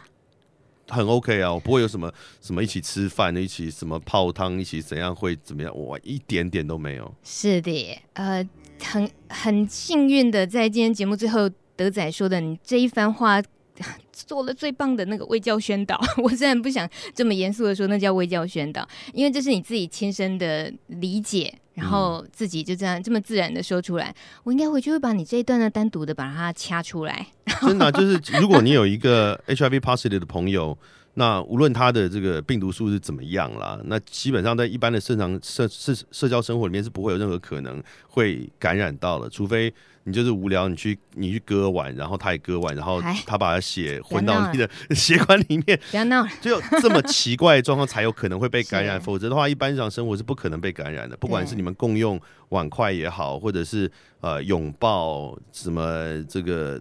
很 OK 啊，我不会有什么什么一起吃饭，一起什么泡汤，一起怎样会怎么样，我一点点都没有。是的，呃，很很幸运的，在今天节目最后，德仔说的你这一番话，做了最棒的那个卫教宣导。我虽然不想这么严肃的说，那叫卫教宣导，因为这是你自己亲身的理解。然后自己就这样这么自然的说出来，我应该回去会把你这一段呢单独的把它掐出来。真的，就是如果你有一个 HIV positive 的朋友，那无论他的这个病毒数是怎么样啦，那基本上在一般的正常社社社交生活里面是不会有任何可能会感染到的，除非。你就是无聊，你去你去割腕，然后他也割腕，然后他把血混到你的 血管里面，不要闹，只有这么奇怪的状况才有可能会被感染，否则的话，一般日常生活是不可能被感染的。不管是你们共用碗筷也好，或者是呃拥抱什么这个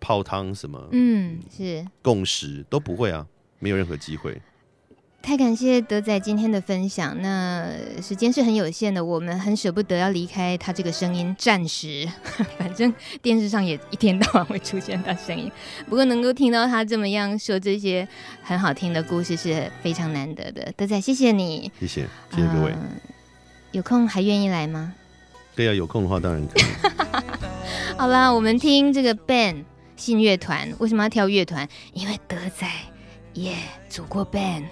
泡汤什么，嗯，是共识都不会啊，没有任何机会。太感谢德仔今天的分享。那时间是很有限的，我们很舍不得要离开他这个声音，暂时。反正电视上也一天到晚会出现他声音，不过能够听到他这么样说这些很好听的故事是非常难得的。德仔，谢谢你，谢谢，谢谢各位。呃、有空还愿意来吗？对呀、啊，有空的话当然可以。好啦，我们听这个 band 信乐团为什么要跳乐团？因为德仔也组过 band。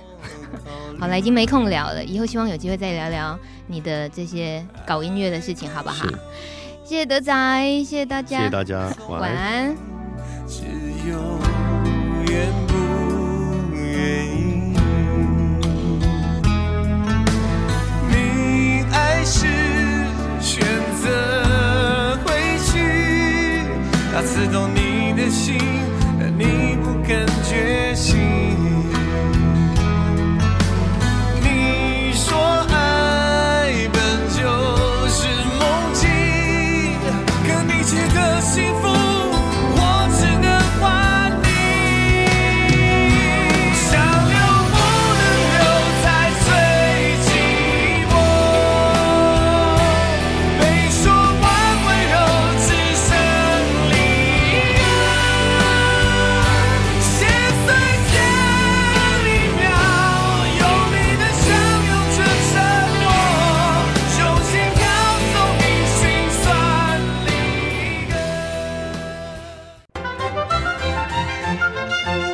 好了，已经没空聊了，以后希望有机会再聊聊你的这些搞音乐的事情，好不好？谢谢德仔，谢谢大家，谢谢大家，晚安。晚安。只有愿不愿意，你爱是选择回去，他刺痛你的心，但你不肯觉醒